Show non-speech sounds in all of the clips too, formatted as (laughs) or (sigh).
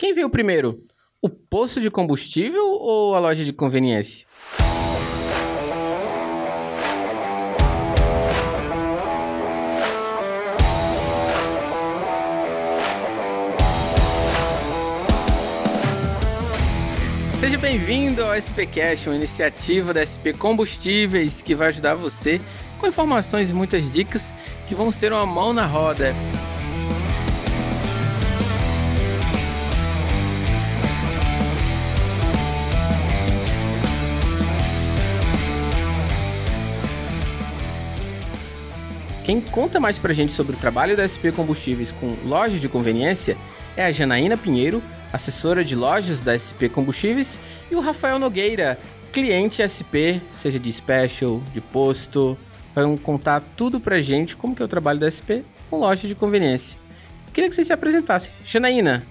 Quem veio primeiro? O posto de combustível ou a loja de conveniência? Seja bem-vindo ao SPCast, uma iniciativa da SP Combustíveis que vai ajudar você com informações e muitas dicas que vão ser uma mão na roda. Quem conta mais pra gente sobre o trabalho da SP Combustíveis com lojas de conveniência é a Janaína Pinheiro, assessora de lojas da SP Combustíveis, e o Rafael Nogueira, cliente SP, seja de special, de posto, vão contar tudo pra gente como que é o trabalho da SP com loja de conveniência. Queria que você se apresentasse. Janaína.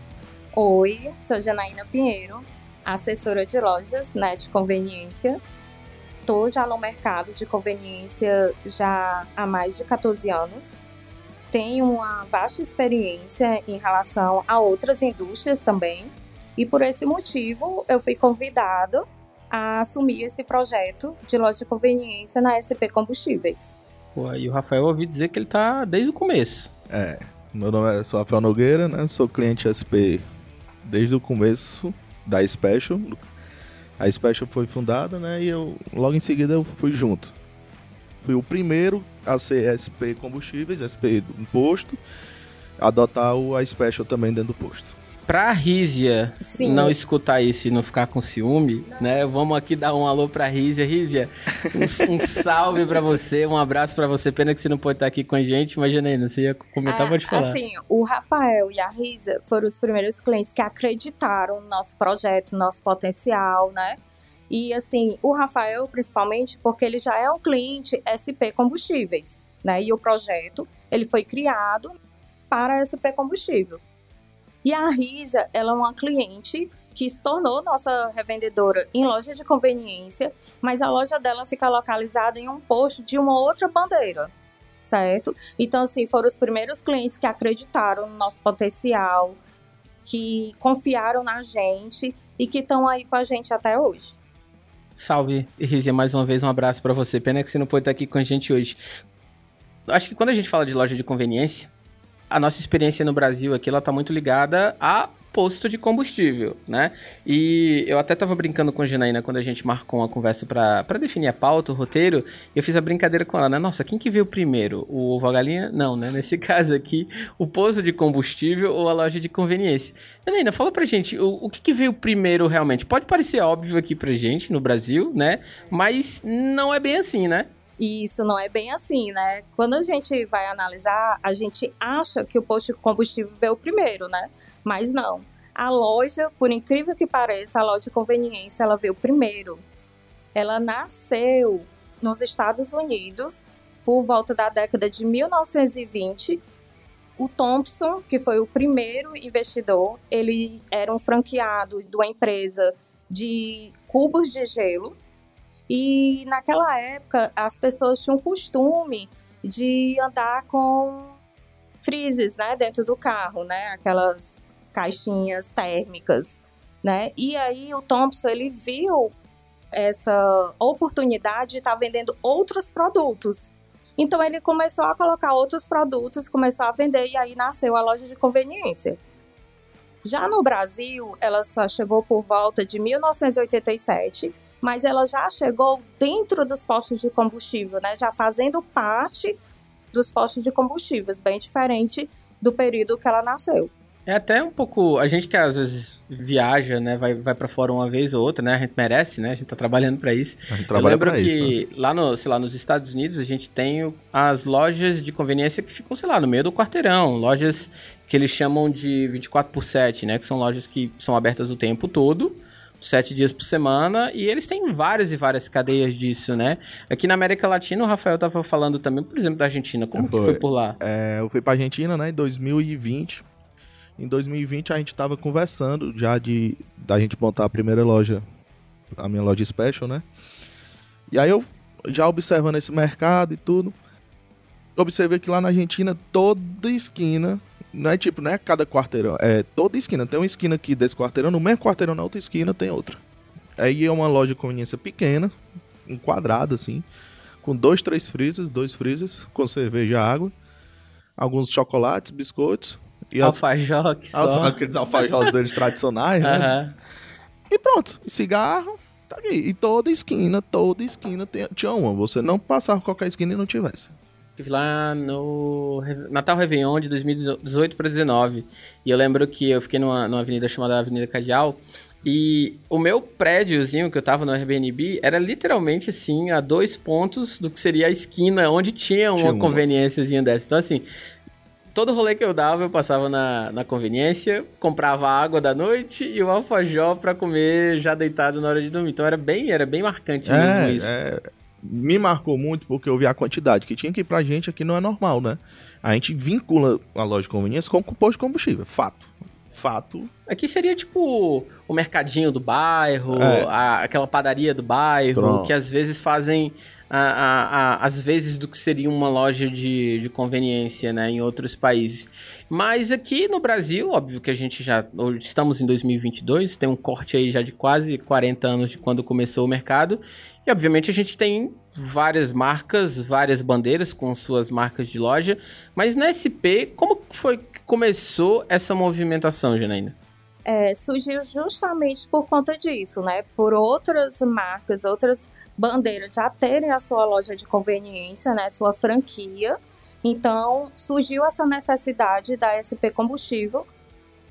Oi, sou Janaína Pinheiro, assessora de lojas né, de conveniência. Estou já no mercado de conveniência já há mais de 14 anos tenho uma vasta experiência em relação a outras indústrias também, e por esse motivo eu fui convidado a assumir esse projeto de loja de conveniência na SP Combustíveis. Pô, e o Rafael ouvi dizer que ele está desde o começo. É, meu nome é sou Rafael Nogueira, né? Sou cliente SP desde o começo da Special. A Special foi fundada, né? E eu logo em seguida eu fui junto. Fui o primeiro a ser SP Combustíveis, SP do posto, adotar o a Special também dentro do posto. Pra Rízia Sim. não escutar isso e não ficar com ciúme, né? Vamos aqui dar um alô pra Rízia. Rízia, um, um salve pra você, um abraço pra você. Pena que você não pode estar aqui com a gente, imagina aí, você ia comentar, Ah, pode falar. Assim, o Rafael e a Risa foram os primeiros clientes que acreditaram no nosso projeto, no nosso potencial, né? E assim, o Rafael, principalmente, porque ele já é um cliente SP Combustíveis, né? E o projeto, ele foi criado para SP Combustível. E a Risa, ela é uma cliente que se tornou nossa revendedora em loja de conveniência, mas a loja dela fica localizada em um posto de uma outra bandeira, certo? Então, assim, foram os primeiros clientes que acreditaram no nosso potencial, que confiaram na gente e que estão aí com a gente até hoje. Salve, Rízia, mais uma vez um abraço pra você. Pena que você não pode estar aqui com a gente hoje. Acho que quando a gente fala de loja de conveniência, a nossa experiência no Brasil aqui, ela tá muito ligada a posto de combustível, né? E eu até tava brincando com a Janaína quando a gente marcou uma conversa pra definir a pauta, o roteiro, eu fiz a brincadeira com ela, né? Nossa, quem que veio primeiro? O ovo a galinha? Não, né? Nesse (laughs) caso aqui, o posto de combustível ou a loja de conveniência. Janaína, fala pra gente, o, o que, que veio primeiro realmente? Pode parecer óbvio aqui pra gente, no Brasil, né? Mas não é bem assim, né? E isso não é bem assim, né? Quando a gente vai analisar, a gente acha que o posto de combustível veio primeiro, né? Mas não. A loja, por incrível que pareça, a loja de conveniência, ela veio primeiro. Ela nasceu nos Estados Unidos por volta da década de 1920. O Thompson, que foi o primeiro investidor, ele era um franqueado de uma empresa de cubos de gelo. E naquela época as pessoas tinham o costume de andar com freezes, né, dentro do carro, né, aquelas caixinhas térmicas, né? E aí o Thompson ele viu essa oportunidade de estar vendendo outros produtos. Então ele começou a colocar outros produtos, começou a vender e aí nasceu a loja de conveniência. Já no Brasil, ela só chegou por volta de 1987, mas ela já chegou dentro dos postos de combustível, né? Já fazendo parte dos postos de combustíveis, bem diferente do período que ela nasceu. É até um pouco. A gente que às vezes viaja, né? Vai, vai para fora uma vez ou outra, né? A gente merece, né? A gente tá trabalhando para isso. A gente Eu trabalha lembro pra que isso, né? lá, no, sei lá, nos Estados Unidos a gente tem as lojas de conveniência que ficam, sei lá, no meio do quarteirão. Lojas que eles chamam de 24 por 7, né? Que são lojas que são abertas o tempo todo, sete dias por semana, e eles têm várias e várias cadeias disso, né? Aqui na América Latina, o Rafael tava falando também, por exemplo, da Argentina. Como que Foi. foi por lá? É, eu fui pra Argentina, né, em 2020. Em 2020 a gente tava conversando já de da gente montar a primeira loja, a minha loja special, né? E aí eu já observando esse mercado e tudo, observei que lá na Argentina toda esquina não é tipo, não é cada quarteirão, é toda esquina. Tem uma esquina aqui desse quarteirão, no mesmo quarteirão na outra esquina tem outra. Aí é uma loja de conveniência pequena, um quadrado assim, com dois, três freezers, dois freezers, com cerveja e água, alguns chocolates, biscoitos. E só. Aqueles alfajores deles tradicionais, né? Uhum. E pronto, e cigarro, tá aqui. E toda esquina, toda esquina tinha uma. Você não passava qualquer esquina e não tivesse. Estive lá no Natal Réveillon de 2018 para 2019. E eu lembro que eu fiquei numa, numa avenida chamada Avenida Cadial. E o meu prédiozinho que eu tava no Airbnb era literalmente assim, a dois pontos do que seria a esquina onde tinha uma, tinha uma. conveniênciazinha dessa. Então, assim, todo rolê que eu dava, eu passava na, na conveniência, comprava água da noite e o alfajor para comer já deitado na hora de dormir. Então era bem, era bem marcante é, mesmo isso. É, me marcou muito porque eu vi a quantidade que tinha que ir pra gente aqui não é normal, né? A gente vincula a loja de conveniência com o posto de combustível, fato. Fato. Aqui seria tipo o mercadinho do bairro, é. a, aquela padaria do bairro, Pronto. que às vezes fazem a, a, às vezes do que seria uma loja de, de conveniência, né, em outros países. Mas aqui no Brasil, óbvio que a gente já estamos em 2022, tem um corte aí já de quase 40 anos de quando começou o mercado, e obviamente a gente tem várias marcas, várias bandeiras com suas marcas de loja, mas na SP, como foi que começou essa movimentação, Janaína? É, surgiu justamente por conta disso, né? Por outras marcas, outras bandeiras já terem a sua loja de conveniência, né? Sua franquia. Então, surgiu essa necessidade da SP Combustível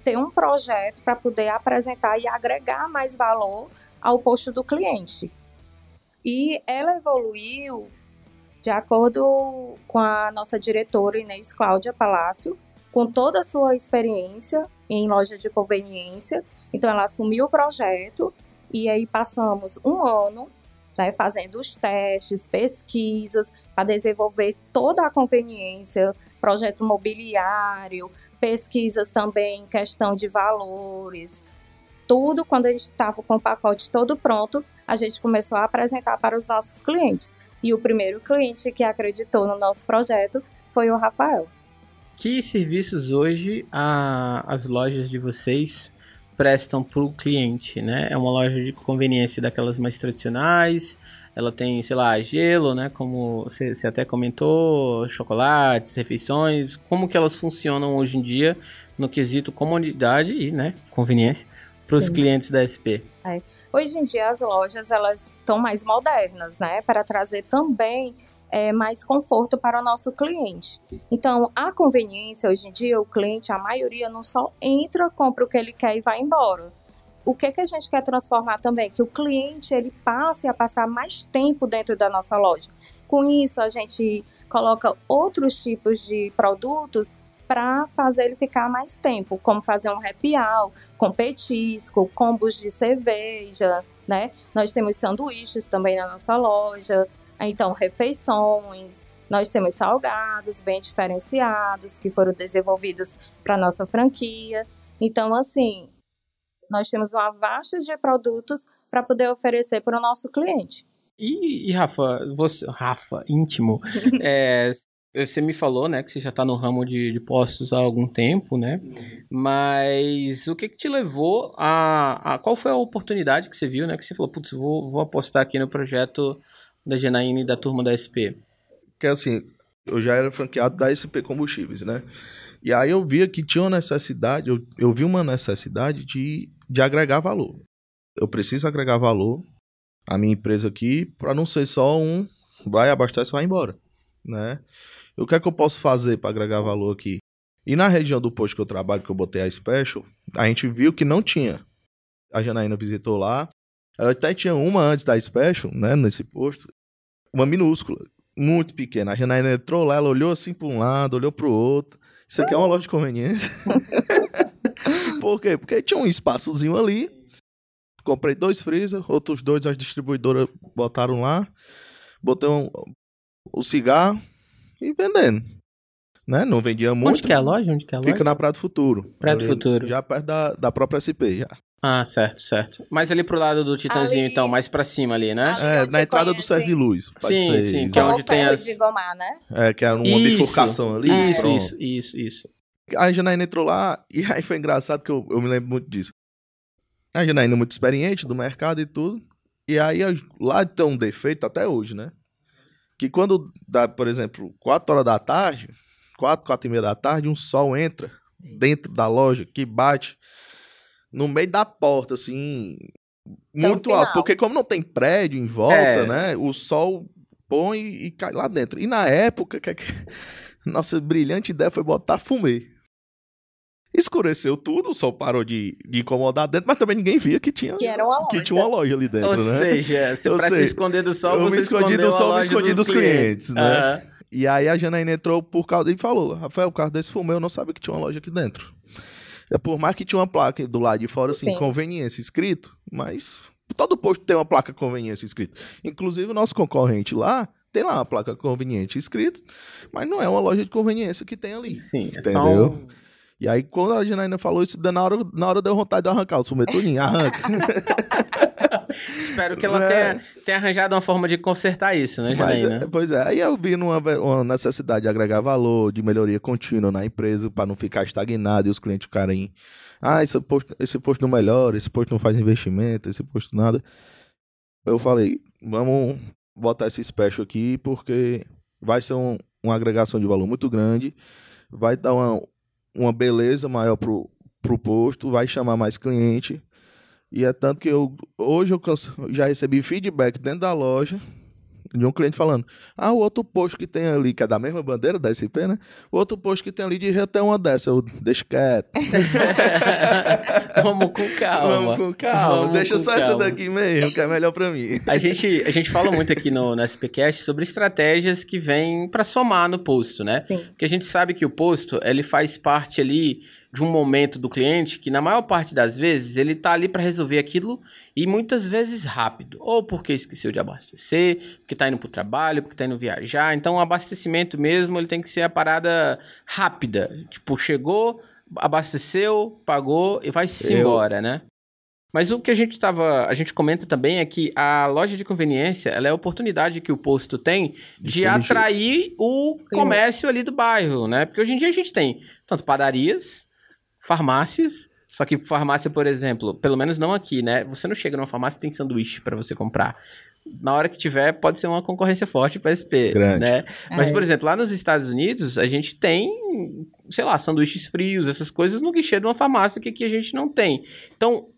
ter um projeto para poder apresentar e agregar mais valor ao posto do cliente. E ela evoluiu de acordo com a nossa diretora Inês Cláudia Palácio, com toda a sua experiência em loja de conveniência. Então, ela assumiu o projeto e aí passamos um ano né, fazendo os testes, pesquisas, para desenvolver toda a conveniência, projeto mobiliário, pesquisas também em questão de valores. Tudo quando a gente estava com o pacote todo pronto, a gente começou a apresentar para os nossos clientes. E o primeiro cliente que acreditou no nosso projeto foi o Rafael. Que serviços hoje a, as lojas de vocês prestam para o cliente, né? É uma loja de conveniência daquelas mais tradicionais. Ela tem, sei lá, gelo, né? Como você, você até comentou, chocolates, refeições. Como que elas funcionam hoje em dia no quesito comodidade e, né, conveniência para os clientes da SP? É. Hoje em dia as lojas elas estão mais modernas, né, para trazer também é, mais conforto para o nosso cliente. Então, a conveniência hoje em dia, o cliente, a maioria não só entra, compra o que ele quer e vai embora. O que, que a gente quer transformar também? Que o cliente ele passe a passar mais tempo dentro da nossa loja. Com isso, a gente coloca outros tipos de produtos para fazer ele ficar mais tempo, como fazer um hour, com petisco, combos de cerveja, né? Nós temos sanduíches também na nossa loja, então refeições, nós temos salgados bem diferenciados que foram desenvolvidos para nossa franquia. Então, assim, nós temos uma vasta de produtos para poder oferecer para o nosso cliente. E, e, Rafa, você, Rafa, íntimo, (laughs) é, você me falou, né, que você já está no ramo de, de postos há algum tempo, né? Mas o que, que te levou a, a, Qual foi a oportunidade que você viu, né? Que você falou, putz, vou, vou apostar aqui no projeto da Genaína e da turma da SP? Que assim, eu já era franqueado da SP Combustíveis, né? E aí eu via que tinha uma necessidade, eu, eu vi uma necessidade de, de agregar valor. Eu preciso agregar valor à minha empresa aqui para não ser só um vai abastece e vai embora, né? O que é que eu posso fazer para agregar valor aqui? E na região do posto que eu trabalho, que eu botei a Special, a gente viu que não tinha. A Janaína visitou lá. Ela até tinha uma antes da Special, né, nesse posto. Uma minúscula, muito pequena. A Janaína entrou lá, ela olhou assim para um lado, olhou para o outro. Isso aqui é uma loja de conveniência. (laughs) Por quê? Porque tinha um espaçozinho ali. Comprei dois freezer, outros dois as distribuidoras botaram lá. Botei um, o cigarro, e vendendo. Né? Não vendia muito. Onde que é a loja? Onde que é a loja? Fica na Praia do Futuro. Praia do Futuro. Já perto da, da própria SP, já. Ah, certo, certo. Mas ali pro lado do Titãzinho, ali... então, mais pra cima ali, né? é, na entrada conhece. do Serviluz. Sim, ser, sim, que é onde tem as... de Gomar, né? É, que é uma isso, bifurcação ali. Isso, isso, isso, isso. A Janaína entrou lá e aí foi engraçado que eu, eu me lembro muito disso. A Janaína é muito experiente do mercado e tudo. E aí lá tem um defeito até hoje, né? Que quando dá, por exemplo, 4 horas da tarde, 4, 4 e meia da tarde, um sol entra dentro da loja que bate no meio da porta, assim, muito alto. Porque como não tem prédio em volta, é. né? O sol põe e cai lá dentro. E na época, que, (laughs) nossa brilhante ideia foi botar fumê. Escureceu tudo, o sol parou de, de incomodar dentro, mas também ninguém via que tinha, que, que tinha uma loja ali dentro, Ou né? seja, você pra se esconder do sol, eu você me escondi do sol, me escondi dos, dos clientes, clientes né? Uhum. E aí a Janaína entrou por causa. E falou: Rafael, por causa desse fumê, eu não sabia que tinha uma loja aqui dentro. É por mais que tinha uma placa do lado de fora, assim, Sim. conveniência escrito, mas todo posto tem uma placa conveniência escrito. Inclusive o nosso concorrente lá tem lá uma placa conveniente escrito, mas não é uma loja de conveniência que tem ali. Sim, é entendeu? só um... E aí, quando a Janaína falou isso, na hora, na hora deu vontade de arrancar o sumeturinho, arranca. (laughs) Espero que ela é. tenha, tenha, arranjado uma forma de consertar isso, né, Janaína? Mas, pois é, aí eu vi uma, uma, necessidade de agregar valor, de melhoria contínua na empresa, para não ficar estagnado e os clientes ficarem. Ah, esse posto, esse posto não melhora, esse posto não faz investimento, esse posto nada. Eu falei, vamos botar esse special aqui, porque vai ser um, uma agregação de valor muito grande, vai dar uma, uma beleza maior pro, pro posto, vai chamar mais cliente. E é tanto que eu hoje eu canso, já recebi feedback dentro da loja de um cliente falando: Ah, o outro posto que tem ali, que é da mesma bandeira da SP, né? O outro posto que tem ali de até uma dessa. Eu deixo quieto. (laughs) Vamos com calma. Vamos com calma. Vamos Deixa com só calma. essa daqui mesmo, que é melhor para mim. A gente, a gente fala muito aqui no, no SPCast sobre estratégias que vêm para somar no posto, né? Sim. Porque a gente sabe que o posto, ele faz parte ali de um momento do cliente que, na maior parte das vezes, ele está ali para resolver aquilo e muitas vezes rápido. Ou porque esqueceu de abastecer, porque está indo para o trabalho, porque está indo viajar. Então, o abastecimento mesmo ele tem que ser a parada rápida. Tipo, chegou, abasteceu, pagou e vai-se embora, né? Mas o que a gente estava, a gente comenta também é que a loja de conveniência, ela é a oportunidade que o posto tem de atrair o comércio ali do bairro, né? Porque hoje em dia a gente tem tanto padarias, farmácias. Só que farmácia, por exemplo, pelo menos não aqui, né? Você não chega numa farmácia e tem sanduíche para você comprar. Na hora que tiver, pode ser uma concorrência forte para SP, Grande. né? Mas, é. por exemplo, lá nos Estados Unidos, a gente tem, sei lá, sanduíches frios, essas coisas no guichê de uma farmácia que aqui a gente não tem. Então,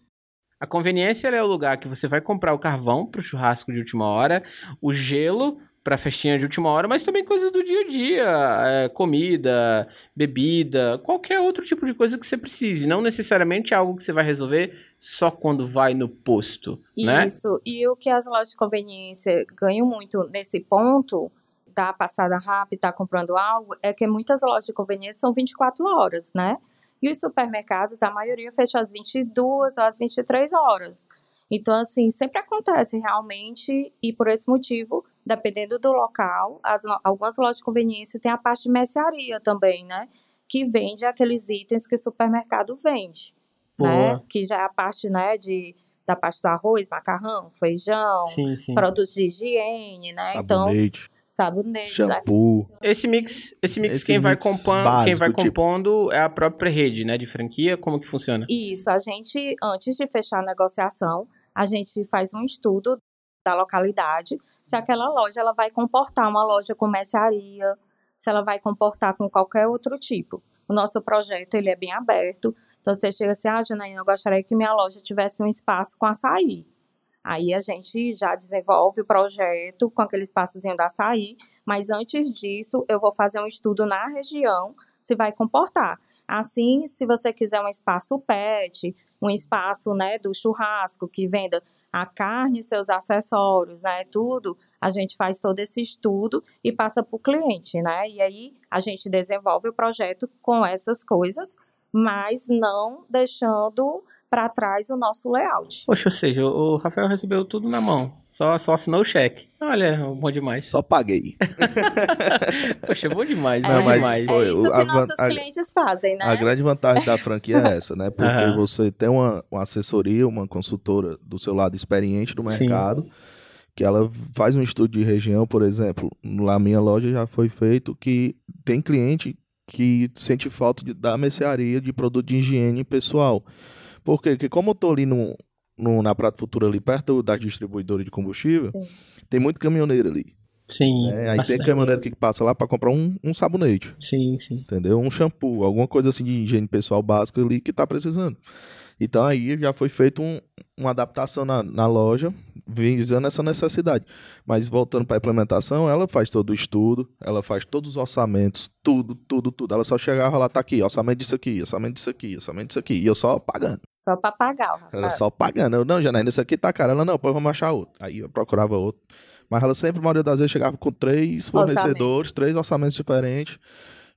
a conveniência é o lugar que você vai comprar o carvão para o churrasco de última hora, o gelo para festinha de última hora, mas também coisas do dia a dia, é, comida, bebida, qualquer outro tipo de coisa que você precise, não necessariamente algo que você vai resolver só quando vai no posto, né? Isso, e o que as lojas de conveniência ganham muito nesse ponto da passada rápida, tá comprando algo, é que muitas lojas de conveniência são 24 horas, né? E os supermercados, a maioria fecha às 22 ou às 23 horas. Então, assim, sempre acontece realmente, e por esse motivo, dependendo do local, as, algumas lojas de conveniência têm a parte de mercearia também, né? Que vende aqueles itens que o supermercado vende. Né? Que já é a parte, né, de, da parte do arroz, macarrão, feijão, sim, sim. produtos de higiene, né? Sabonete. Então, sabonete, shampoo. Né? Esse mix, esse mix esse quem mix vai compondo, básico, quem vai tipo compondo tipo... é a própria rede, né, de franquia, como que funciona? Isso, a gente antes de fechar a negociação, a gente faz um estudo da localidade, se aquela loja ela vai comportar uma loja com mercearia, se ela vai comportar com qualquer outro tipo. O nosso projeto ele é bem aberto, então você chega assim, ah, Janaína, eu gostaria que minha loja tivesse um espaço com açaí. Aí a gente já desenvolve o projeto com aquele espaçozinho da açaí, mas antes disso eu vou fazer um estudo na região se vai comportar. Assim, se você quiser um espaço pet, um espaço, né, do churrasco que venda a carne seus acessórios, né, tudo, a gente faz todo esse estudo e passa para o cliente, né, e aí a gente desenvolve o projeto com essas coisas, mas não deixando para trás o nosso layout. Poxa, ou seja, o Rafael recebeu tudo na mão. Só, só assinou o cheque. Olha, bom demais. Só paguei. (laughs) Poxa, bom demais, é, bom demais. Foi, é isso que a, nossos a, clientes fazem, né? A grande vantagem da franquia é essa, né? Porque uhum. você tem uma, uma assessoria, uma consultora do seu lado experiente do mercado, Sim. que ela faz um estudo de região, por exemplo, na minha loja já foi feito que tem cliente que sente falta de, da mercearia de produto de higiene pessoal. Por quê? Porque como eu tô ali no, no, na Prata Futura, ali perto das distribuidoras de combustível, Sim. tem muito caminhoneiro ali. Sim. né? Aí bastante. tem caminhoneiro que passa lá para comprar um, um sabonete, Sim, sim. entendeu? Um shampoo, alguma coisa assim de higiene pessoal básica ali que tá precisando. Então aí já foi feito um, uma adaptação na, na loja, visando essa necessidade. Mas voltando para a implementação, ela faz todo o estudo, ela faz todos os orçamentos, tudo, tudo, tudo. Ela só chegava lá, tá aqui, orçamento disso aqui, orçamento disso aqui, orçamento disso aqui. E eu só pagando. Só pra pagar, o Ela Rafael. só pagando. Eu, não, Janaína, isso aqui tá caro. Ela, não, depois vamos achar outro. Aí eu procurava outro. Mas ela sempre, a maioria das vezes, chegava com três fornecedores, três orçamentos diferentes.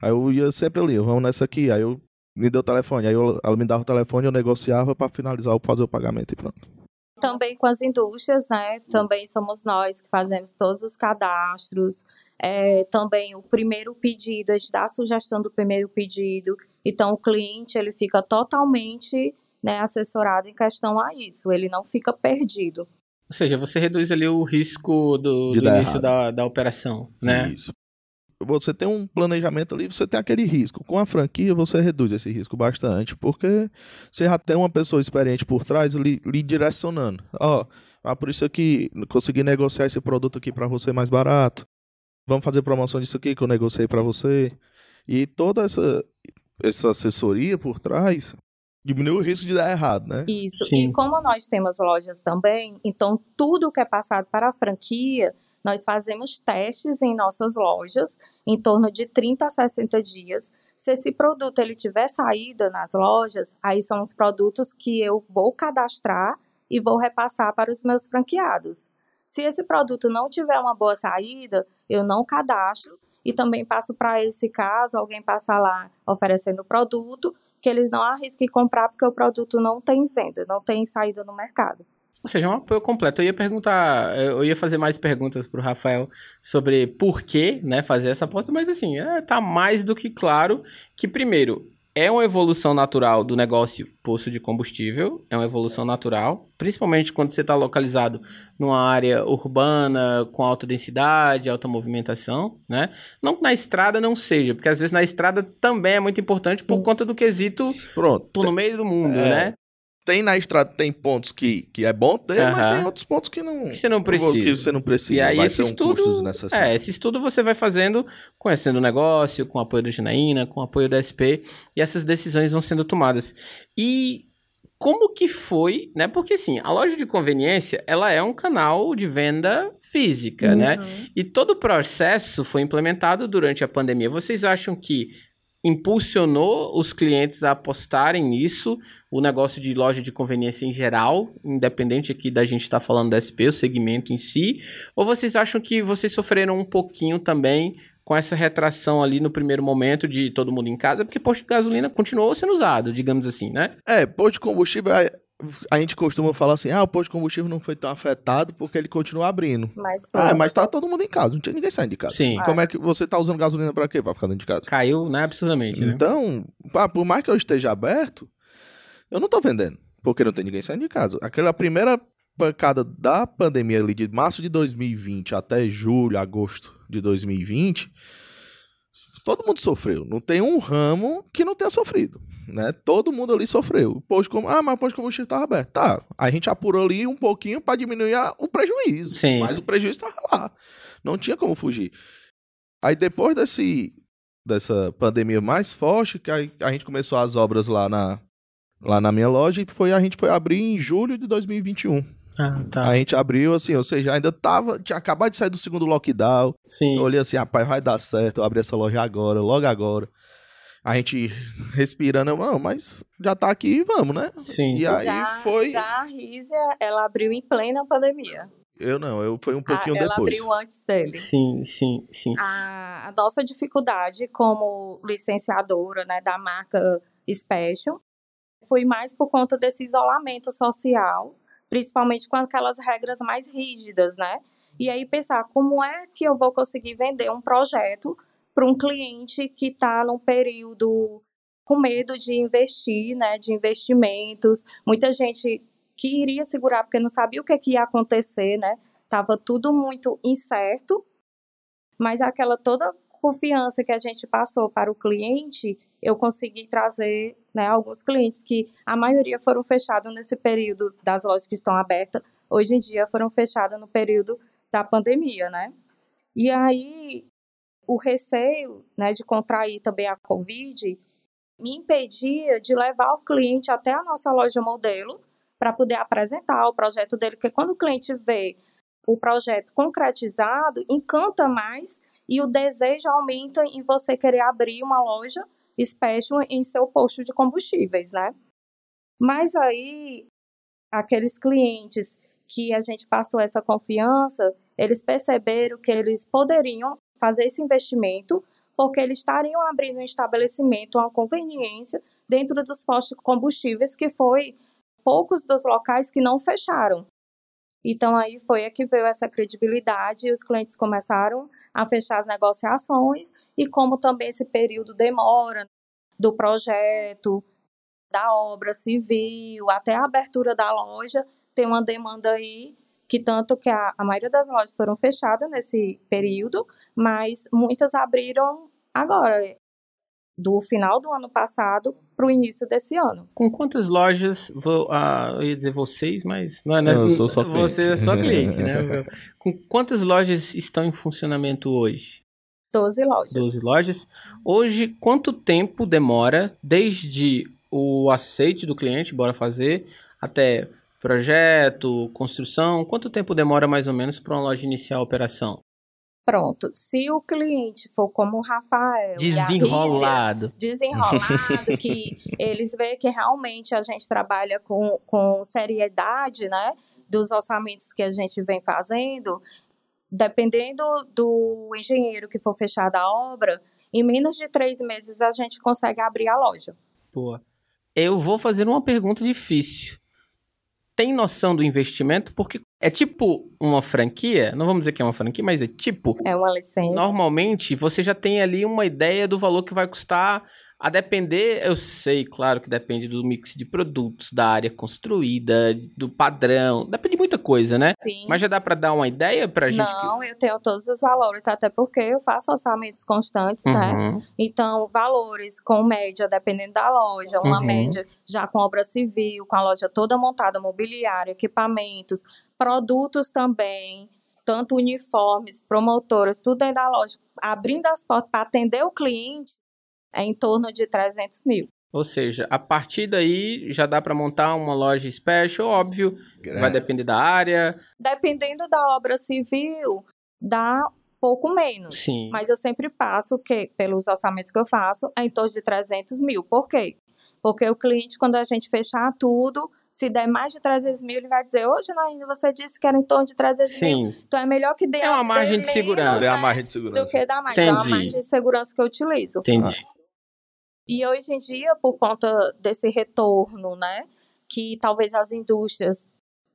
Aí eu ia sempre ali, vamos nessa aqui. Aí eu me deu o telefone. Aí eu- ela me dava o telefone, eu negociava para finalizar, fazer o pagamento e pronto. Também com as indústrias, né? Também somos nós que fazemos todos os cadastros. É, também o primeiro pedido, a gente dá a sugestão do primeiro pedido. Então, o cliente ele fica totalmente né, assessorado em questão a isso. Ele não fica perdido. Ou seja, você reduz ali o risco do, do início errado. da, da operação, né? Isso. Você tem um planejamento ali, você tem aquele risco. Com a franquia, você reduz esse risco bastante, porque você já tem uma pessoa experiente por trás lhe, lhe direcionando. Ó, ah, por isso aqui, consegui negociar esse produto aqui para você mais barato. Vamos fazer promoção disso aqui que eu negociei para você. E toda essa, essa assessoria por trás diminui o risco de dar errado, né? Isso. Sim. E como nós temos lojas também, então tudo que é passado para a franquia, nós fazemos testes em nossas lojas em torno de 30 a 60 dias. Se esse produto ele tiver saída nas lojas, aí são os produtos que eu vou cadastrar e vou repassar para os meus franqueados. Se esse produto não tiver uma boa saída, eu não cadastro e também passo para esse caso alguém passar lá oferecendo o produto que eles não arrisquem comprar porque o produto não tem venda, não tem saída no mercado. Ou seja, um apoio completo. Eu ia perguntar, eu ia fazer mais perguntas pro Rafael sobre por que, né, fazer essa aposta, mas assim, é, tá mais do que claro que, primeiro, é uma evolução natural do negócio posto de combustível, é uma evolução natural, principalmente quando você está localizado numa área urbana, com alta densidade, alta movimentação, né? Não que na estrada não seja, porque às vezes na estrada também é muito importante por conta do quesito, Pronto. tô no meio do mundo, É. né? Tem na estrada, tem pontos que, que é bom ter, mas tem outros pontos que não. Que você não precisa. Que você não precisa. E aí vai esse ser um estudo, é, esse estudo você vai fazendo, conhecendo o negócio, com o apoio da Janaína, com o apoio da SP, e essas decisões vão sendo tomadas. E como que foi, né? Porque assim, a loja de conveniência, ela é um canal de venda física, né? Uhum. E todo o processo foi implementado durante a pandemia. Vocês acham que impulsionou os clientes a apostarem nisso, o negócio de loja de conveniência em geral, independente aqui da gente estar falando da SP, o segmento em si, ou vocês acham que vocês sofreram um pouquinho também com essa retração ali no primeiro momento de todo mundo em casa, porque posto de gasolina continuou sendo usado, digamos assim, né? É, posto de combustível, a, gente costuma falar assim: ah, o posto de combustível não foi tão afetado porque ele continua abrindo. Mas, Ah, mas tá todo mundo em casa, não tinha ninguém saindo de casa. Sim. Como é que você tá usando gasolina pra quê? Pra ficar dentro de casa. Caiu, né, absurdamente, né? Então, pá, por mais que eu esteja aberto, eu não tô vendendo, porque não tem ninguém saindo de casa. Aquela primeira pancada da pandemia ali de março de 2020 até julho, agosto de 2020, todo mundo sofreu. Não tem um ramo que não tenha sofrido, né? Todo mundo ali sofreu. O posto de com- Ah, mas o posto de combustível estava aberto. Tá, a gente apurou ali um pouquinho para diminuir a- o prejuízo. Sim, mas sim. o prejuízo estava lá. Não tinha como fugir. Aí depois desse dessa pandemia mais forte, que aí a gente começou as obras lá na lá na minha loja e foi a gente foi abrir em julho de 2021. Ah, tá. A gente abriu assim, ou seja, ainda tava tinha acabado de sair do segundo lockdown. Sim. Eu olhei assim, rapaz, vai dar certo, eu abri essa loja agora, logo agora. A gente respirando, mas já tá aqui, vamos, né? Sim. E aí já, foi. já a Rízia, ela abriu em plena pandemia. Eu não, eu fui um pouquinho Ah, ela depois. abriu antes dele. Sim, sim, sim. A, a nossa dificuldade como licenciadora né, da marca Special foi mais por conta desse isolamento social, principalmente com aquelas regras mais rígidas, né? E aí pensar como é que eu vou conseguir vender um projeto para um cliente que está num período com medo de investir, né? De investimentos, muita gente que iria segurar porque não sabia o que, que ia acontecer, né? Tava tudo muito incerto mas aquela toda confiança que a gente passou para o cliente, eu consegui trazer né, alguns clientes que a maioria foram fechados nesse período das lojas que estão abertas, hoje em dia foram fechadas no período da pandemia, né? E aí o receio né, de contrair também a Covid me impedia de levar o cliente até a nossa loja modelo para poder apresentar o projeto dele, porque quando o cliente vê o projeto concretizado, encanta mais e o desejo aumenta em você querer abrir uma loja special em seu posto de combustíveis, né? Mas aí, aqueles clientes que a gente passou essa confiança, eles perceberam que eles poderiam fazer esse investimento porque eles estariam abrindo um estabelecimento, uma conveniência dentro dos postos de combustíveis, que foi poucos dos locais que não fecharam. Então aí foi que veio essa credibilidade e os clientes começaram a fechar as negociações e como também esse período demora do projeto, da obra civil, até a abertura da loja, tem uma demanda aí que tanto que a, a maioria das lojas foram fechadas nesse período, mas muitas abriram agora, do final do ano passado para o início desse ano. Com quantas lojas, vou, ah, eu ia dizer vocês, mas não é né? Não, eu sou só cliente. Você é só cliente, né? Com quantas lojas estão em funcionamento hoje? 12 lojas. 12 lojas. Hoje, quanto tempo demora desde o aceite do cliente, bora fazer, até projeto, construção? Quanto tempo demora mais ou menos para uma loja iniciar a operação? Pronto, se o cliente for como o Rafael, desenrolado, desenrolado, que (laughs) eles veem que realmente a gente trabalha com, com seriedade, né, dos orçamentos que a gente vem fazendo, dependendo do engenheiro que for fechar a obra, em menos de três meses a gente consegue abrir a loja. Pô, eu vou fazer uma pergunta difícil. Tem noção do investimento, porque é tipo uma franquia, não vamos dizer que é uma franquia, mas é tipo. É uma licença. Normalmente você já tem ali uma ideia do valor que vai custar a depender, eu sei, claro que depende do mix de produtos, da área construída, do padrão, depende de muita coisa, né? Sim. Mas já dá para dar uma ideia pra gente? Não, que... eu tenho todos os valores, até porque eu faço orçamentos constantes, né? uhum. né? Então, valores com média, dependendo da loja, uma uhum. média já com obra civil, com a loja toda montada, mobiliário, equipamentos, produtos também, tanto uniformes, promotoras, tudo dentro da loja, abrindo as portas para atender o cliente, é em torno de 300 mil. Ou seja, a partir daí já dá para montar uma loja special, óbvio, vai depender da área. Dependendo da obra civil, dá pouco menos. Sim. Mas eu sempre passo, que pelos orçamentos que eu faço, é em torno de 300 mil. Por quê? Porque o cliente, quando a gente fechar tudo, se der mais de 300 mil, ele vai dizer, hoje ainda você disse que era em torno de 300 Sim. mil. Então é melhor que dê É uma margem de segurança. É a margem de segurança. Do que dar mais. Entendi. É uma margem de segurança que eu utilizo. Entendi. E hoje em dia, por conta desse retorno, né, que talvez as indústrias,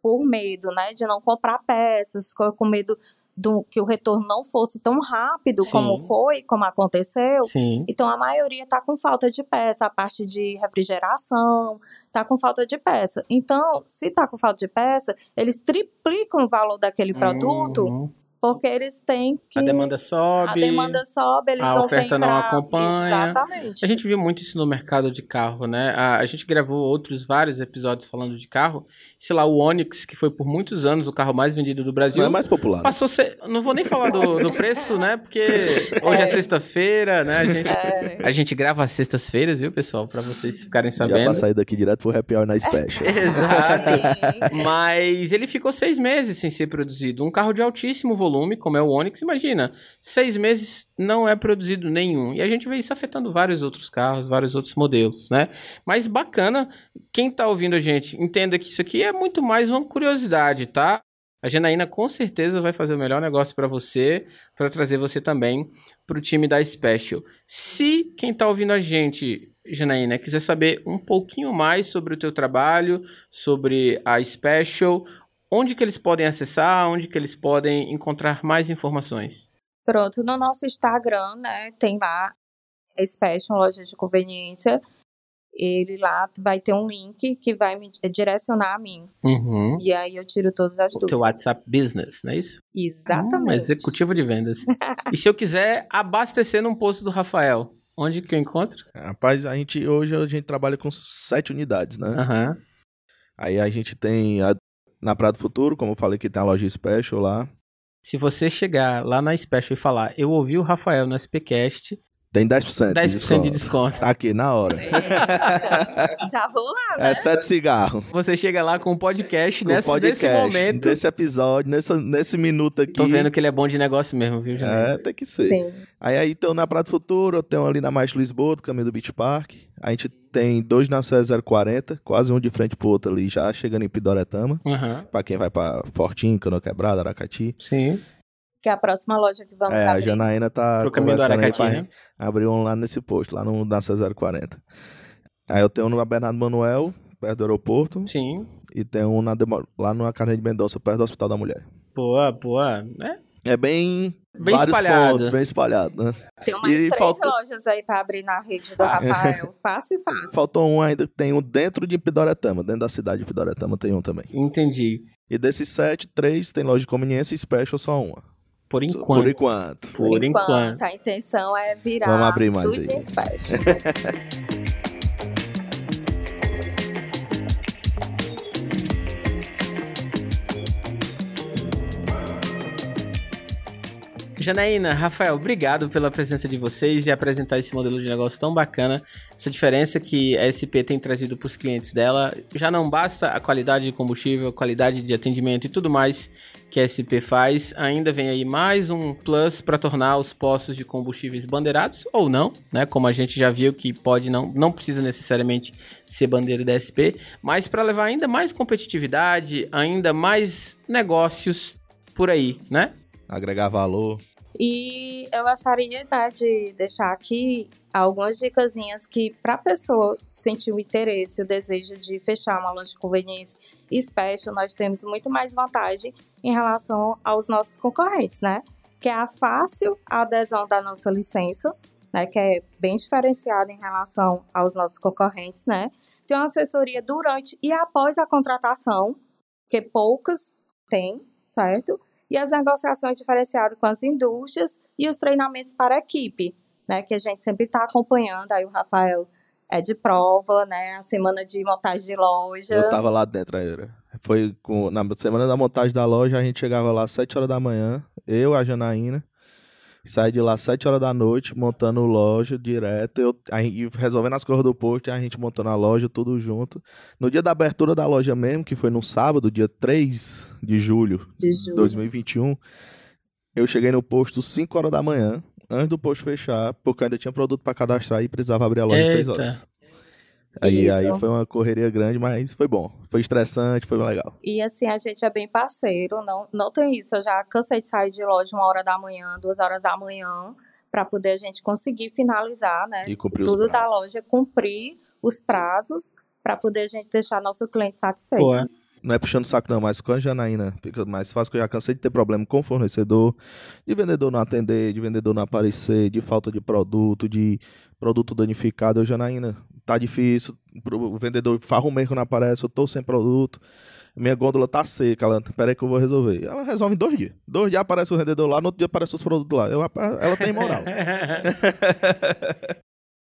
por medo, né, de não comprar peças, com medo do, que o retorno não fosse tão rápido Sim. como foi, como aconteceu. Sim. Então a maioria está com falta de peça, a parte de refrigeração está com falta de peça. Então, se está com falta de peça, eles triplicam o valor daquele produto. Uhum porque eles têm que. A demanda sobe. A demanda sobe, eles a não oferta não pra... acompanha. Exatamente. A gente viu muito isso no mercado de carro, né? A, a, gente gravou outros vários episódios falando de carro. Sei lá, o Onix, que foi por muitos anos o carro mais vendido do Brasil. Não é mais popular. Passou ser... Não vou nem falar do, do preço, né? Porque (laughs) hoje é, é sexta-feira, né? A gente, é. a gente grava às sextas-feiras, viu, pessoal? Pra vocês ficarem sabendo. Já pra sair daqui direto pro Happy Hour na Special. (laughs) Exato. Mas ele ficou seis meses sem ser produzido. Um carro de altíssimo volume, como é o Onix, imagina, seis meses não é produzido nenhum. E a gente vê isso afetando vários outros carros, vários outros modelos, né? Mas bacana, quem tá ouvindo a gente, entenda que isso aqui é muito mais uma curiosidade, tá? A Janaína com certeza vai fazer o melhor negócio para você, para trazer você também para o time da Special. Se quem está ouvindo a gente, Janaína, quiser saber um pouquinho mais sobre o teu trabalho, sobre a Special, onde que eles podem acessar, onde que eles podem encontrar mais informações? Pronto, no nosso Instagram, né, tem lá Special Loja de Conveniência. Ele lá vai ter um link que vai me direcionar a mim. Uhum. E aí eu tiro todas as O dúvidas. teu WhatsApp Business, não é isso? Hum, Exatamente. executivo de vendas. (laughs) e se eu quiser abastecer num posto do Rafael, onde que eu encontro? Rapaz, a gente hoje a gente trabalha com sete unidades, né? Aham. Aí a gente tem a- na Praia do Futuro, como eu falei que tem a loja Special lá. Se você chegar lá na Special e falar, eu ouvi o Rafael no SPcast, Tem 10%, 10% de de desconto. desconto. Tá aqui, na hora. Já vou lá, né? É sete cigarros. Você chega lá com um podcast, O nesse, podcast, nesse momento. Desse episódio, nessa, nesse minuto aqui. Tô vendo que ele é bom de negócio mesmo, viu, Janine? É, tem que ser. Sim. Aí, aí então na Praia do Futuro, eu tenho ali na Maestro Lisboa, do caminho do Beach Park. A gente tem dois na CE 040, quase um de frente pro outro ali, já chegando em Pidoretama. Aham. Pra quem vai pra Fortinho, Canoa Quebrada, Aracati. Sim. Que é a próxima loja que vamos é, a abrir. Janaína tá Pro caminho do aí Aracati, pra né? abrir um lá nesse posto, lá no, na CE 040. Aí eu tenho um no Bernardo Manuel, perto do aeroporto. Sim. E tem um na lá na Carne de Mendonça, perto do Hospital da Mulher. Boa, boa. É, É bem... Bem vários espalhado. pontos, bem espalhado, né? Tem mais E três falta- lojas aí pra abrir na rede do. Rafael. Fácil, fácil. Faltou um ainda, tem um dentro de Pidoretama, dentro da cidade de Pidoretama tem um também. entendi. E desses sete, três tem loja de conveniência e special só uma. Por Por enquanto. enquanto. Por enquanto. A intenção é virar Vamos abrir mais tudo aí. (laughs) Janaína, Rafael, obrigado pela presença de vocês e apresentar esse modelo de negócio tão bacana. Essa diferença que a SP tem trazido para os clientes dela. Já não basta a qualidade de combustível, qualidade de atendimento e tudo mais que a SP faz. Ainda vem aí mais um plus para tornar os postos de combustíveis bandeirados ou não, né? Como a gente já viu que pode não, não precisa necessariamente ser bandeira da SP, mas para levar ainda mais competitividade, ainda mais negócios por aí, né? Agregar valor. E eu gostaria né, de deixar aqui algumas dicasinhas que para a pessoa sentir o interesse, o desejo de fechar uma loja de conveniência special, nós temos muito mais vantagem em relação aos nossos concorrentes, né? Que é a fácil adesão da nossa licença, né? Que é bem diferenciada em relação aos nossos concorrentes, né? Tem uma assessoria durante e após a contratação, que poucas têm, certo? E as negociações diferenciadas com as indústrias e os treinamentos para a equipe, né, que a gente sempre está acompanhando, aí o Rafael é de prova, né, a semana de montagem de loja. Eu tava lá dentro, era. Foi com, na semana da montagem da loja, a gente chegava lá às 7 horas da manhã, eu, a Janaína, saí de lá às 7 horas da noite, montando loja direto, eu, aí, resolvendo as coisas do posto, a gente montando a loja, tudo junto. No dia da abertura da loja mesmo, que foi no sábado, dia 3 de julho de de julho. 2021, eu cheguei no posto 5 horas da manhã, antes do posto fechar, porque ainda tinha produto para cadastrar e precisava abrir a loja às 6 horas. Aí, Isso. aí foi uma correria grande, mas foi bom. Foi estressante, foi legal. E assim, a gente é bem parceiro, não, não tem isso. Eu já cansei de sair de loja uma hora da manhã, duas horas da manhã, para poder a gente conseguir finalizar, né? E cumprir os Tudo da loja, cumprir os prazos para poder a gente deixar nosso cliente satisfeito. Boa. Não é puxando saco não, mas com a Janaína fica mais fácil, que eu já cansei de ter problema com fornecedor, de vendedor não atender, de vendedor não aparecer, de falta de produto, de produto danificado. Eu, Janaína, tá difícil, o vendedor farra um mês que não aparece, eu tô sem produto, minha gôndola tá seca, ela, peraí que eu vou resolver. Ela resolve em dois dias. Dois dias aparece o vendedor lá, no outro dia aparece os produtos lá. Eu, ela tem moral. (laughs)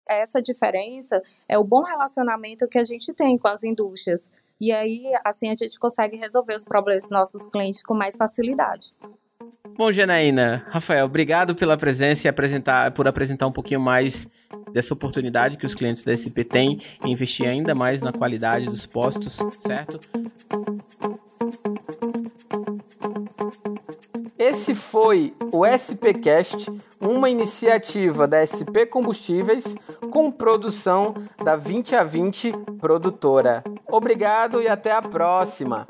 essa diferença é o bom relacionamento que a gente tem com as indústrias. E aí, assim, a gente consegue resolver os problemas dos nossos clientes com mais facilidade. Bom, Janaína, Rafael, obrigado pela presença e apresentar, por apresentar um pouquinho mais dessa oportunidade que os clientes da SP têm em investir ainda mais na qualidade dos postos, certo? Esse foi o SPcast, uma iniciativa da SP Combustíveis com produção da 20 a 20 produtora. Obrigado e até a próxima.